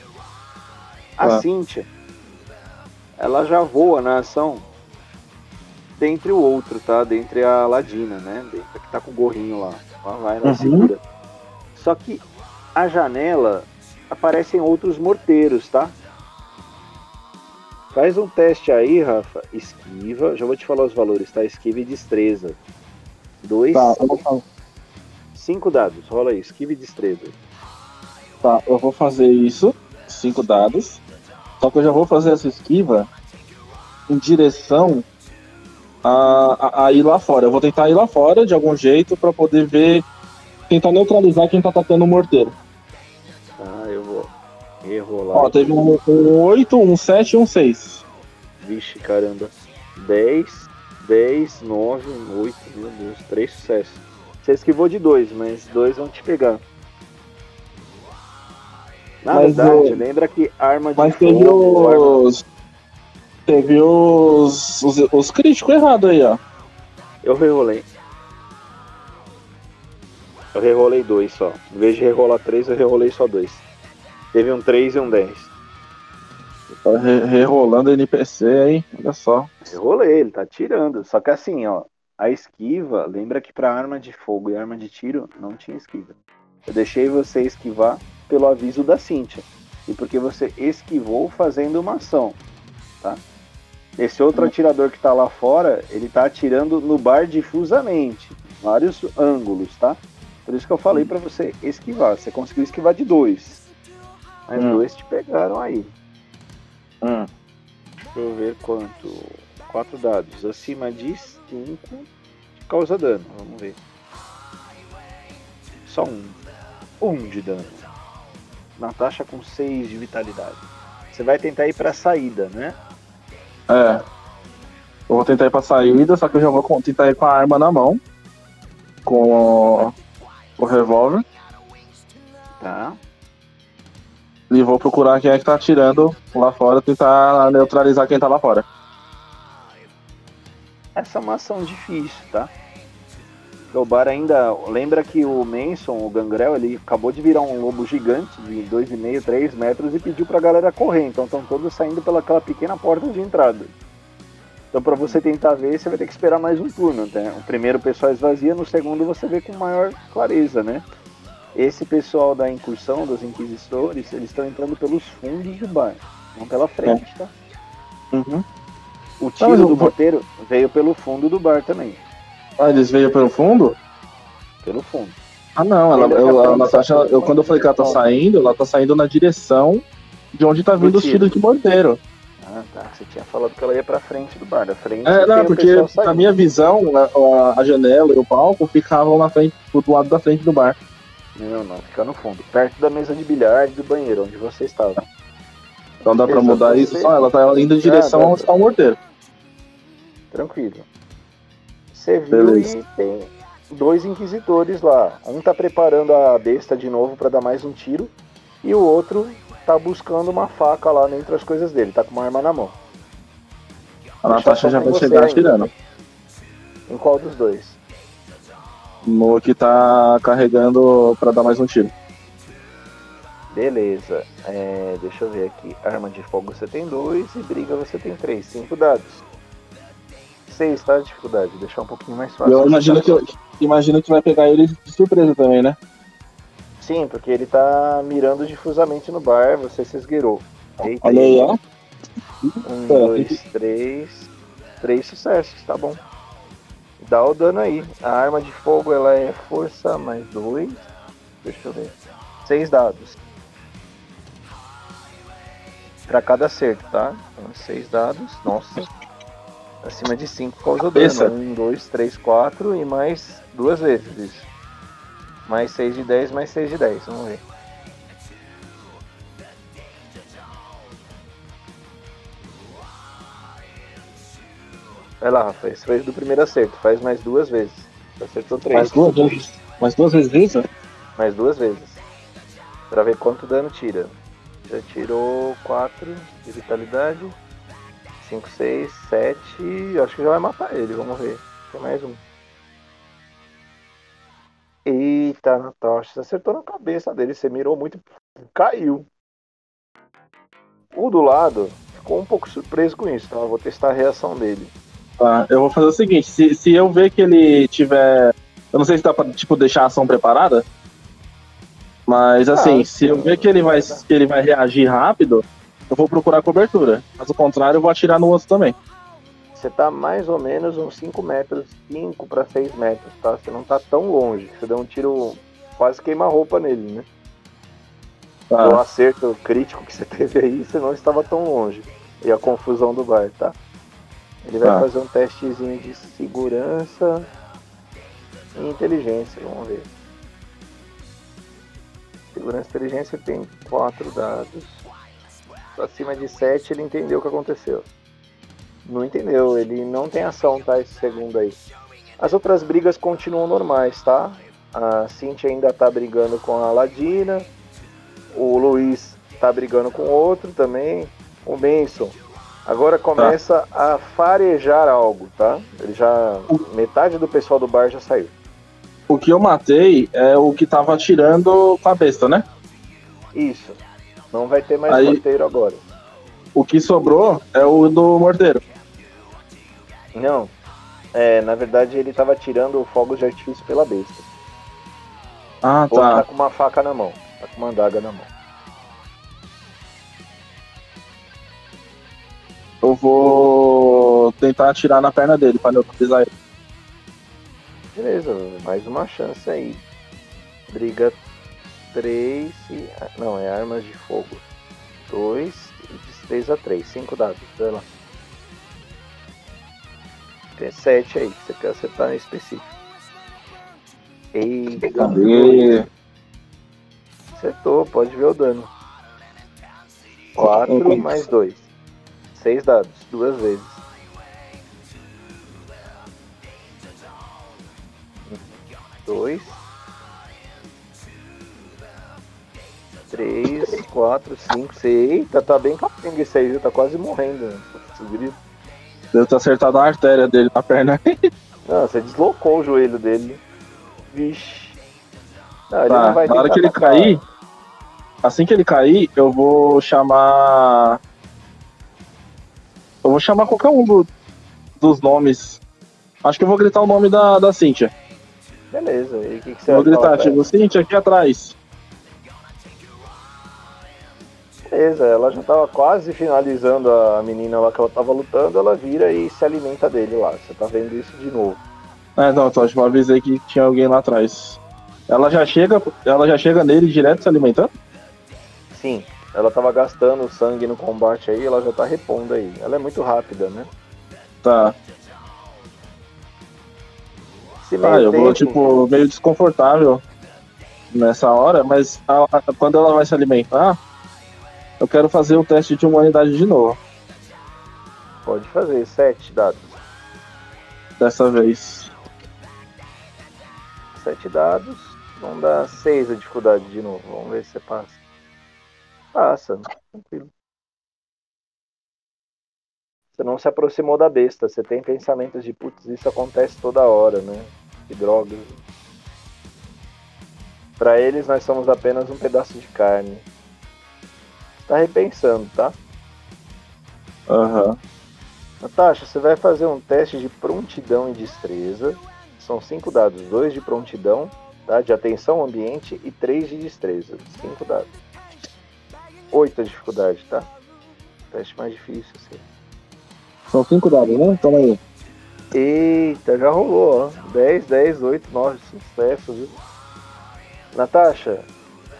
A Tá. Cíntia, ela já voa na ação dentre o outro, tá? Dentre a Ladina, né? Dentre que tá com o gorrinho lá. Ela vai, ela Uhum. segura. Só que a janela aparecem outros morteiros, tá? Faz um teste aí, Rafa. Esquiva. Já vou te falar os valores, tá? Esquiva e destreza. Dois, Tá, fa- cinco dados. Rola aí. Esquiva e destreza. tá, eu vou fazer isso, cinco dados. Só que eu já vou fazer essa esquiva em direção a, a, a ir lá fora. Eu vou tentar ir lá fora de algum jeito pra poder ver, tentar neutralizar quem tá atacando o morteiro. Tá, eu vou rerolar. Ó, teve um, um 8, um 7 e um 6. Vixe, caramba. 10, 10, 9, 8, meu Deus, 3 sucessos. Você esquivou de 2, mas dois vão te pegar. Na Mas verdade, o- lembra que arma de Mas teve fogo, arma- os. Teve os. os, os críticos errados aí, ó. Eu rerolei. Eu rerolei dois só. Em vez de rerolar três, eu rerolei só dois. Teve um 3 e um 10. Tá re- rerolando NPC aí, olha só. Rerolei, ele tá tirando. Só que assim, ó. A esquiva, lembra que pra arma de fogo e arma de tiro não tinha esquiva. Eu deixei você esquivar pelo aviso da Cíntia. E porque você esquivou fazendo uma ação. Tá? Esse outro atirador que tá lá fora, ele tá atirando no bar difusamente. Vários ângulos, tá? Por isso que eu falei pra você esquivar. Você conseguiu esquivar de dois. Mas Hum. dois te pegaram aí. Hum. Deixa eu ver quanto. Quatro dados. Acima de 5 causa dano. Vamos ver. Só um. Um de dano. Natasha com 6 de vitalidade. Você vai tentar ir pra saída, né? É. Eu vou tentar ir pra saída, só que eu já vou tentar ir com a arma na mão. Com o, o revólver. Tá. E vou procurar quem é que tá atirando lá fora, tentar neutralizar quem tá lá fora. Essa é uma ação difícil, tá? O bar ainda. Lembra que o Manson, o Gangrel, ele acabou de virar um lobo gigante de 2,5, 3 metros e pediu pra galera correr. Então estão todos saindo pelaquela pequena porta de entrada. Então pra você tentar ver, você vai ter que esperar mais um turno. Né? O primeiro o pessoal esvazia, no segundo você vê com maior clareza, né? Esse pessoal da incursão, dos inquisitores, eles estão entrando pelos fundos do bar, não pela frente, tá? Uhum. O tiro do morteiro veio pelo fundo do bar também. Ah, eles veio pelo fundo? Pelo fundo. Ah, não, ela, eu, a Natasha, eu, quando eu falei que ela tá saindo, ela tá saindo na direção de onde tá vindo os tiros de morteiro. Ah, tá. Você tinha falado que ela ia pra frente do bar, da frente. É, não, porque na minha visão, a, a, janela e o palco ficavam na frente, do lado da frente do bar. Não, não, fica no fundo, perto da mesa de bilhar do banheiro, onde você estava. Então dá pra mudar isso só? Ela tá indo em direção ah, onde tá o morteiro. Tranquilo. Você viu Beleza. e tem dois inquisidores lá. Um tá preparando a besta de novo para dar mais um tiro. E o outro tá buscando uma faca lá entre as coisas dele, tá com uma arma na mão. A Natasha já vai chegar ainda. atirando. Em qual dos dois? No que tá carregando para dar mais um tiro. Beleza. É, deixa eu ver aqui. Arma de fogo você tem dois e briga você tem três. Cinco dados. Seis, tá? Dificuldade. Deixar um pouquinho mais fácil. Eu imagino que, imagino que vai pegar ele de surpresa também, né? Sim, porque ele tá mirando difusamente no bar, você se esgueirou. Eita, Olha aí, ó. Um, dois, três. Três sucessos, tá bom. Dá o dano aí. A arma de fogo ela é força mais dois. Deixa eu ver. Seis dados. Pra cada acerto, tá? Então, seis dados. Nossa. Acima de cinco causa dano. Um, dois, três, quatro e mais duas vezes isso. Mais 6 de 10, mais 6 de 10. Vamos ver. Vai lá, Rafa. Esse foi do primeiro acerto. Faz mais duas vezes. Acertou três. Mais duas vezes? Mais duas vezes isso? Mais duas vezes. Pra ver quanto dano tira. Já tirou 4 de vitalidade. 5, 6, 7. Acho que já vai matar ele. Vamos ver. Tem mais um. Eita, Natasha, você acertou na cabeça dele, você mirou muito, caiu. O do lado ficou um pouco surpreso com isso, tá? Eu vou testar a reação dele. Tá, eu vou fazer o seguinte, se, se eu ver que ele tiver. Eu não sei se dá pra tipo, deixar a ação preparada. Mas assim, ah, se eu ver que ele, vai, que ele vai reagir rápido, eu vou procurar cobertura. Caso contrário, eu vou atirar no outro também você tá mais ou menos uns 5 metros, 5 para 6 metros, tá? Você não tá tão longe. Você deu um tiro quase queima-roupa nele, né? Ah. O acerto crítico que você (laughs) teve aí, você não estava tão longe. E a confusão do bar, tá? Ele vai ah. fazer um testezinho de segurança e inteligência, vamos ver. Segurança e inteligência tem 4 dados. Acima de 7 ele entendeu o que aconteceu. Não entendeu, ele não tem ação, tá? Esse segundo aí. As outras brigas continuam normais, tá? A Cintia ainda tá brigando com a Ladina. O Luiz tá brigando com outro também. O Benson. Agora começa tá. a farejar algo, tá? Ele já. Metade do pessoal do bar já saiu. O que eu matei é o que tava atirando com a besta, né? Isso. Não vai ter mais Aí, morteiro agora. O que sobrou é o do morteiro. Não. É, na verdade ele tava tirando fogos de artifício pela besta. Ah, Ou tá. tá com uma faca na mão. Tá com uma adaga na mão. Eu vou tentar atirar na perna dele pra neutralizar ele. Beleza, mais uma chance aí. Briga 3 e. Não, é armas de fogo. 2 e 3 a 3. 5 dados, vai lá. Tem sete aí, que você quer acertar em específico. Eita. Cadê? Acertou, pode ver o dano. 4 mais 2. 6 dados, duas vezes. Dois. Três, quatro, cinco, seis. Eita, tá bem capenga esse aí, tá quase morrendo. Né? Deve ter acertado a artéria dele na perna. (laughs) Não, você deslocou o joelho dele. Vixe. Não, tá, na hora que ele cair, assim que ele cair, eu vou chamar. Eu vou chamar qualquer um do, dos nomes. Acho que eu vou gritar o nome da, da Cíntia. Beleza, e o que, que você vai Vou gritar, tipo, Cíntia aqui atrás. Beleza, ela já tava quase finalizando a menina lá que ela tava lutando, ela vira e se alimenta dele lá. Você tá vendo isso de novo. É, não, só eu avisei que tinha alguém lá atrás. Ela já chega, ela já chega nele direto se alimentando? Sim, ela tava gastando sangue no combate aí, ela já tá repondo aí. Ela é muito rápida, né? Tá. ah, eu tempo... vou, tipo, meio desconfortável nessa hora, mas a, a, quando ela vai se alimentar, eu quero fazer o teste de humanidade de novo. Pode fazer, sete dados. Dessa vez. Sete dados. Vamos dar seis a dificuldade de novo. Vamos ver se você passa. Passa, tranquilo. Você não se aproximou da besta. Você tem pensamentos de putz, isso acontece toda hora, né? Que droga. Para eles, nós somos apenas um pedaço de carne. Tá repensando, tá? Aham. Uhum. Natasha, você vai fazer um teste de prontidão e destreza. São cinco dados, dois de prontidão, tá? De atenção ao ambiente e três de destreza. Cinco dados. Oito a dificuldade, tá? Teste mais difícil, assim. São cinco dados, né? Toma aí. Eita, já rolou, ó. 10, 10, 8, 9, sucesso, viu? Natasha,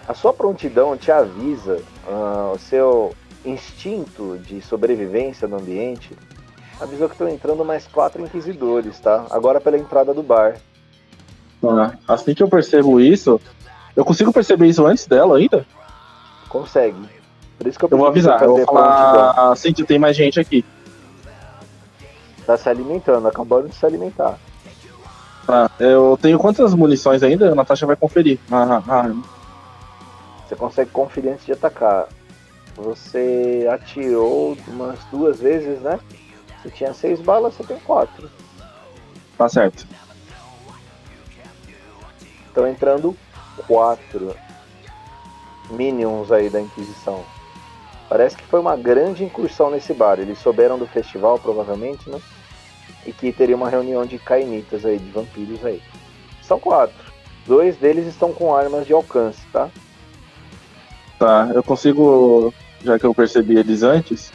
a sua prontidão te avisa, uh, o seu instinto de sobrevivência no ambiente avisou que estão entrando mais quatro inquisidores, tá? Agora pela entrada do bar. Ah, assim que eu percebo isso, eu consigo perceber isso antes dela ainda? Consegue. Por isso que eu, eu vou avisar, eu vou falar assim que tem mais gente aqui. Tá se alimentando, acabando de se alimentar. Ah, eu tenho quantas munições ainda? A Natasha vai conferir. Ah, ah, Você consegue antes de atacar. Você atirou umas duas vezes, né? Você tinha seis balas, você tem quatro. Tá certo. Estão entrando quatro minions aí da Inquisição. Parece que foi uma grande incursão nesse bar. Eles souberam do festival, provavelmente, né? E que teria uma reunião de cainitas aí, de vampiros aí. São quatro. Dois deles estão com armas de alcance, tá? Tá, eu consigo, já que eu percebi eles antes,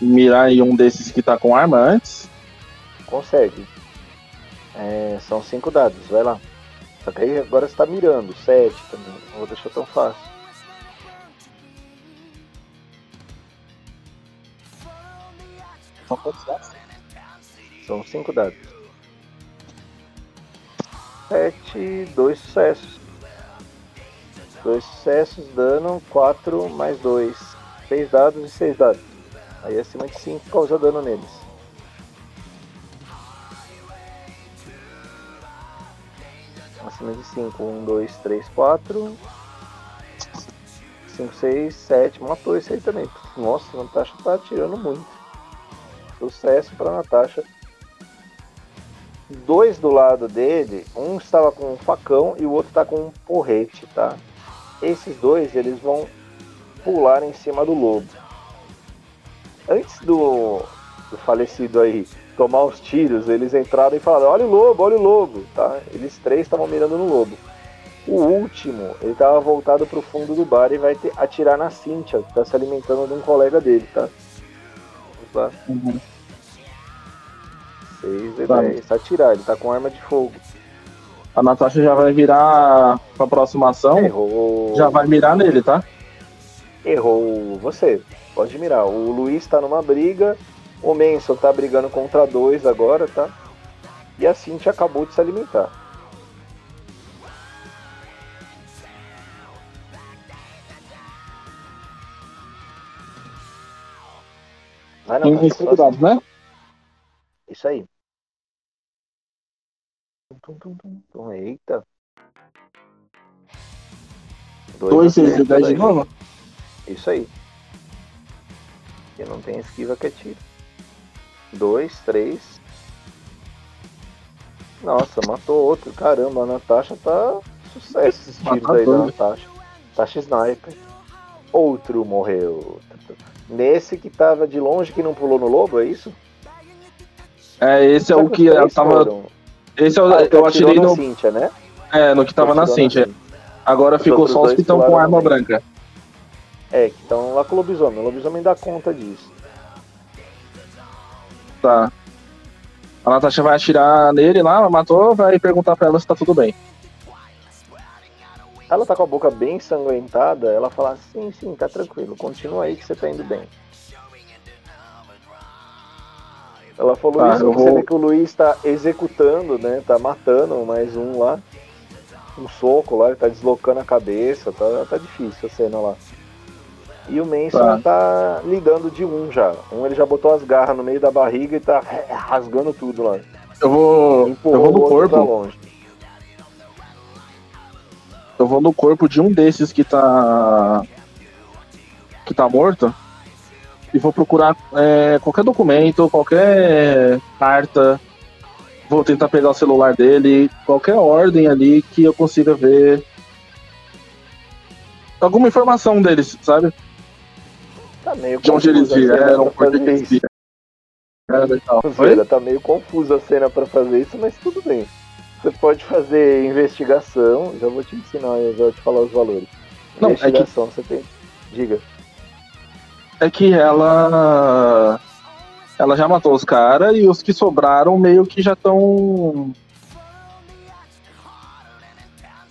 mirar em um desses que tá com arma antes? Consegue. É, são cinco dados, vai lá. Só que aí agora você tá mirando, sete também. Não vou deixar tão fácil. São quantos dados? São cinco dados. Sete, dois sucessos. Dois sucessos, dano, quatro mais dois. Seis dados e seis dados. Aí acima de cinco causa dano neles. Acima de 5, 1, 2, 3, 4. 5, 6, 7. Matou esse aí também. Nossa, a Natasha tá atirando muito. Sucesso para Natasha. Dois do lado dele, um estava com um facão e o outro está com um porrete, tá? Esses dois, eles vão pular em cima do lobo. Antes do, do falecido aí tomar os tiros, eles entraram e falaram: Olha o lobo, olha o lobo, tá? Eles três estavam mirando no lobo. O último, ele estava voltado para o fundo do bar e vai ter, atirar na Cíntia, que está se alimentando de um colega dele, tá? Vamos lá. Uhum. 6 e 10. Atirar, ele tá com arma de fogo. A Natasha já vai virar pra aproximação. Errou. Já vai mirar nele, tá? Errou você. Pode mirar. O Luiz tá numa briga. O Manson tá brigando contra dois agora, tá? E a Cintia acabou de se alimentar. Vai na Tem né? Isso aí. Tum, tum, tum, tum. Eita. Dois vezes 10 de novo? Isso aí. Que não tem esquiva que é tiro. Dois, três. Nossa, matou outro. Caramba, a Natasha tá sucesso esses tiros aí da Natasha. Natasha Sniper. Outro morreu. Nesse que tava de longe que não pulou no lobo, é isso? É, esse é o que eu tava. Foram? Esse é o, ah, eu atirei no. Cíntia, né? É, no que tava na Cintia. Agora os ficou só os que estão com arma também. branca. É, que estão lá com o lobisomem. O lobisomem dá conta disso. Tá. A Natasha vai atirar nele lá, matou, vai perguntar pra ela se tá tudo bem. ela tá com a boca bem ensanguentada, ela fala, sim, sim, tá tranquilo, continua aí que você tá indo bem. Ela falou Tá, isso, você vou- vê que o Luiz tá executando, né? Tá matando mais um lá. Um soco lá, ele tá deslocando a cabeça, tá, tá difícil a cena lá. E o Manson tá. ligando de um já. Um ele já botou as garras no meio da barriga e tá (laughs) rasgando tudo lá. Eu vou. Empurrou Eu vou no corpo. longe. Eu vou no corpo de um desses que tá. que tá morto. E vou procurar é, qualquer documento, qualquer carta. Vou tentar pegar o celular dele, qualquer ordem ali que eu consiga ver. Alguma informação deles, sabe? Tá meio De onde eles vieram, por que eles vieram tá meio confusa a cena pra fazer isso, mas tudo bem. Você pode fazer investigação, já vou te ensinar, eu já vou te falar os valores. Não, é que- investigação, você tem. Diga. É que ela ela já matou os caras e os que sobraram meio que já estão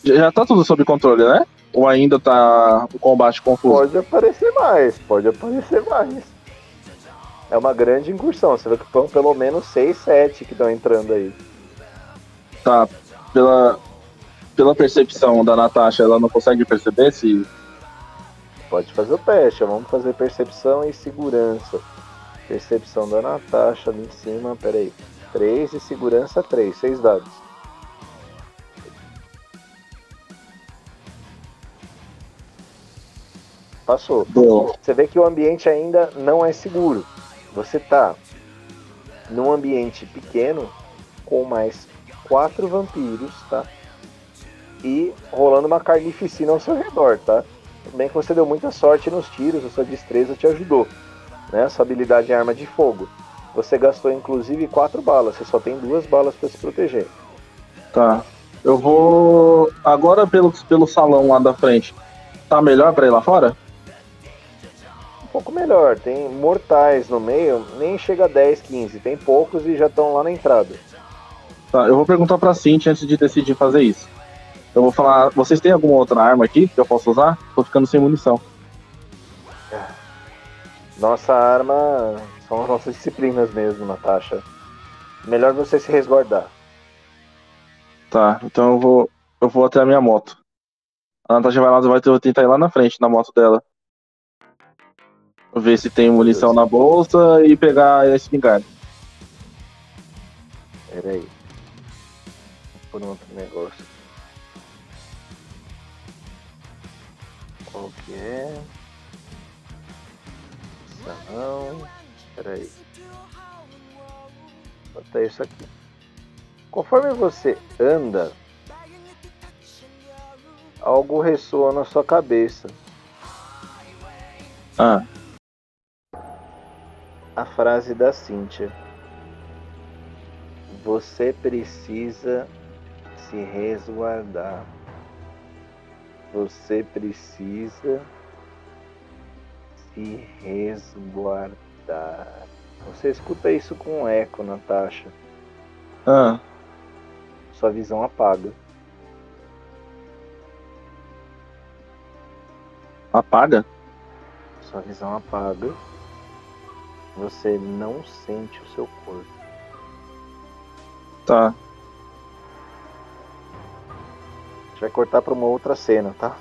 já tá tudo sob controle, né? Ou ainda tá o combate confuso? Pode aparecer mais, pode aparecer mais. É uma grande incursão, você vê que estão pelo menos 6, 7 que estão entrando aí. Tá, pela pela percepção da Natasha, ela não consegue perceber se Pode fazer o teste, vamos fazer percepção e segurança. Percepção da Natasha ali em cima, peraí. 3 e segurança 3, 6 dados. Passou. do Você vê que o ambiente ainda não é seguro. Você tá num ambiente pequeno com mais quatro vampiros, tá? E rolando uma carnificina ao seu redor, tá? Bem que você deu muita sorte nos tiros, a sua destreza te ajudou, né? A sua habilidade em arma de fogo. Você gastou inclusive quatro balas, você só tem duas balas para se proteger. tá. Eu vou agora pelo pelo salão lá da frente. Tá melhor pra ir lá fora? Um pouco melhor, tem mortais no meio, nem chega a 10, 15, tem poucos e já estão lá na entrada. Tá, eu vou perguntar pra Cintia antes de decidir fazer isso. Eu vou falar, vocês têm alguma outra arma aqui que eu possa usar? Tô ficando sem munição. Nossa arma são as nossas disciplinas mesmo, Natasha. Melhor você se resguardar. Tá, então eu vou, eu vou até a minha moto. A Natasha vai lá, vai tentar ir lá na frente, na moto dela. Ver se tem munição na bolsa e pegar a espingarda. Pera aí. Vou por um outro negócio. Qual que é? Essa não. Pera aí. Bota isso aqui. Conforme você anda, algo ressoa na sua cabeça. Ah, a frase da Cíntia. Você precisa se resguardar. Você precisa se resguardar. Você escuta isso com eco, Natasha. ah, Sua visão apaga. apaga? Sua visão apaga. Você não sente o seu corpo. Tá, gente vai cortar para uma outra cena, tá?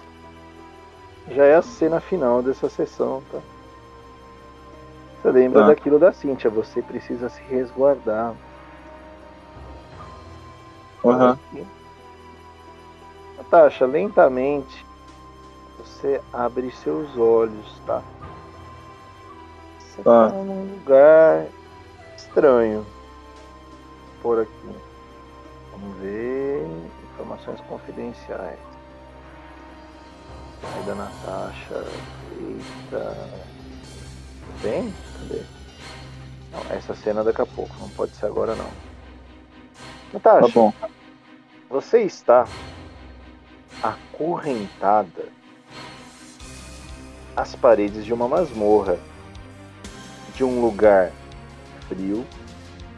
Já é a cena final dessa sessão, tá? Você lembra Tá. daquilo da Cintia, você precisa se resguardar. aham, Aqui. Natasha, lentamente você abre seus olhos, tá? Você Tá. tá num lugar estranho. Por aqui. Vamos ver. Informações confidenciais. Aí da Natasha. Eita. Tem? Cadê? Não, essa cena daqui a pouco, não pode ser agora não. Natasha, tá bom. você está acorrentada às paredes de uma masmorra, de um lugar frio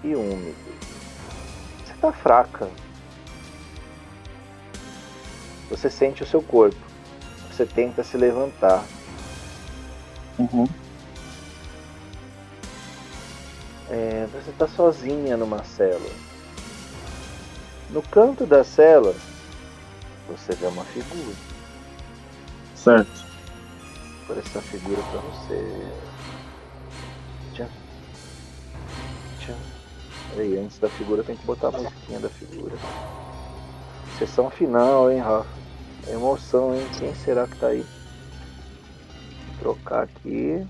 e úmido. Você está fraca. Você sente o seu corpo. Você tenta se levantar. Uhum. É, você está sozinha numa cela. No canto da cela, você vê uma figura. Certo. Por essa figura para você. Tchan. Tchan. Peraí, antes da figura tem que botar a musiquinha da figura. Sessão final, hein, Rafa? Emoção, hein? Quem será que tá aí? Vou trocar aqui.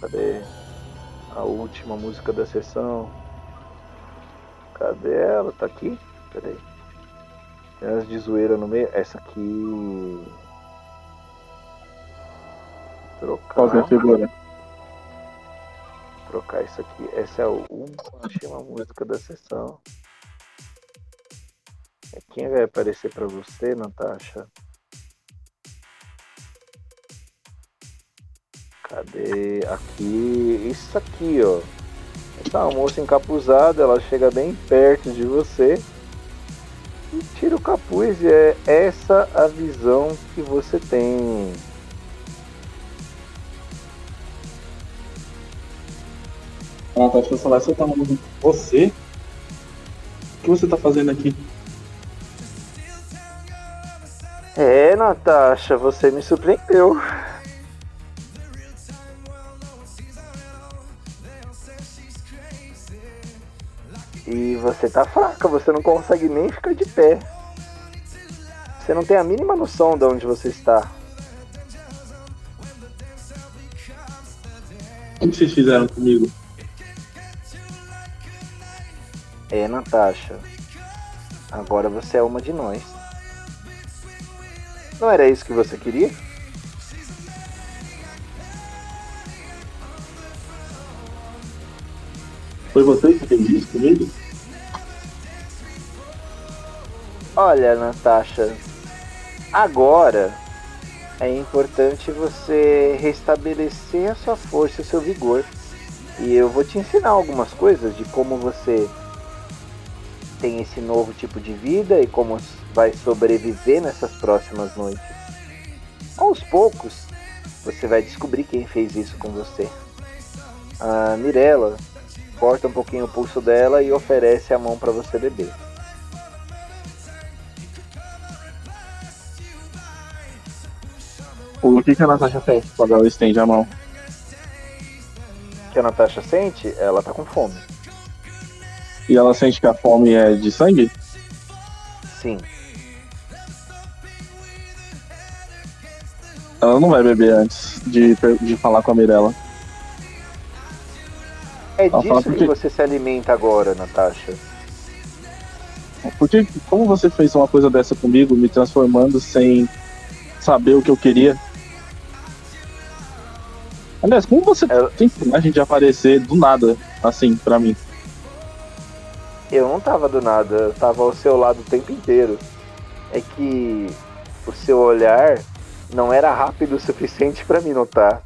Cadê a última música da sessão? Cadê ela? Tá aqui? Peraí. Tem as de zoeira no meio. Essa aqui. Trocar. Qual que é a figura? Trocar isso aqui. Essa é a última música da sessão. Quem vai aparecer para você, Natasha? Cadê? Aqui. Isso aqui, ó. Essa moça encapuzada, ela chega bem perto de você e tira o capuz. E é essa a visão que você tem. Ah, tá, deixa eu falar, você tá Você? O que você tá fazendo aqui? É, Natasha, você me surpreendeu. E você tá fraca, você não consegue nem ficar de pé. Você não tem a mínima noção de onde você está. O que vocês fizeram comigo? É, Natasha. Agora você é uma de nós. Não era isso que você queria? Foi você que fez isso comigo? Olha, Natasha, agora é importante você restabelecer a sua força e o seu vigor. E eu vou te ensinar algumas coisas de como você tem esse novo tipo de vida e como vai sobreviver nessas próximas noites. Aos poucos, você vai descobrir quem fez isso com você. A Mirella corta um pouquinho o pulso dela e oferece a mão para você beber. O que, que a Natasha sente quando ela estende a mão? O que a Natasha sente? Ela tá com fome. E ela sente que a fome é de sangue? Sim. Ela não vai beber antes de, de falar com a Mirella. É ela disso porque... que você se alimenta agora, Natasha. Porque como você fez uma coisa dessa comigo, me transformando sem saber o que eu queria? Aliás, como você ela... tem coragem de aparecer do nada, assim, pra mim? Eu não tava do nada, eu tava ao seu lado o tempo inteiro. É que o seu olhar não era rápido o suficiente para me notar.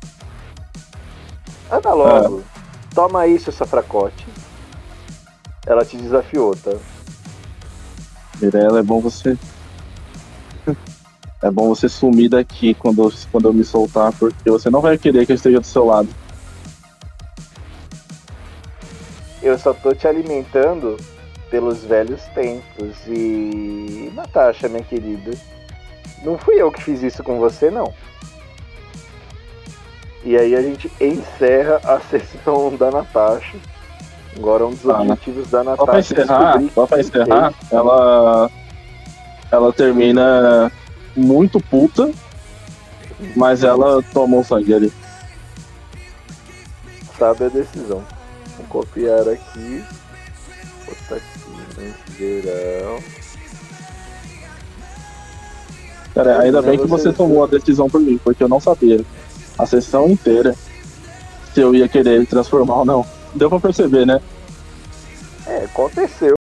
Anda logo. É. Toma isso, seu fracote. Ela te desafiou, tá? Mirella, é bom você. (laughs) É bom você sumir daqui quando eu, quando eu me soltar, porque você não vai querer que eu esteja do seu lado. Eu só tô te alimentando pelos velhos tempos. E. Natasha, minha querida. Não fui eu que fiz isso com você, não. E aí a gente encerra a (laughs) sessão da Natasha. Agora um dos ah, objetivos da Natasha. Só pra encerrar, só pra encerrar ela, ela termina muito puta, mas ela tomou sangue ali. Sabe a decisão. Vou copiar aqui. Geral. Cara, ainda bem que você tomou a decisão por mim, porque eu não sabia a sessão inteira se eu ia querer transformar ou não. Deu pra perceber, né? É, aconteceu.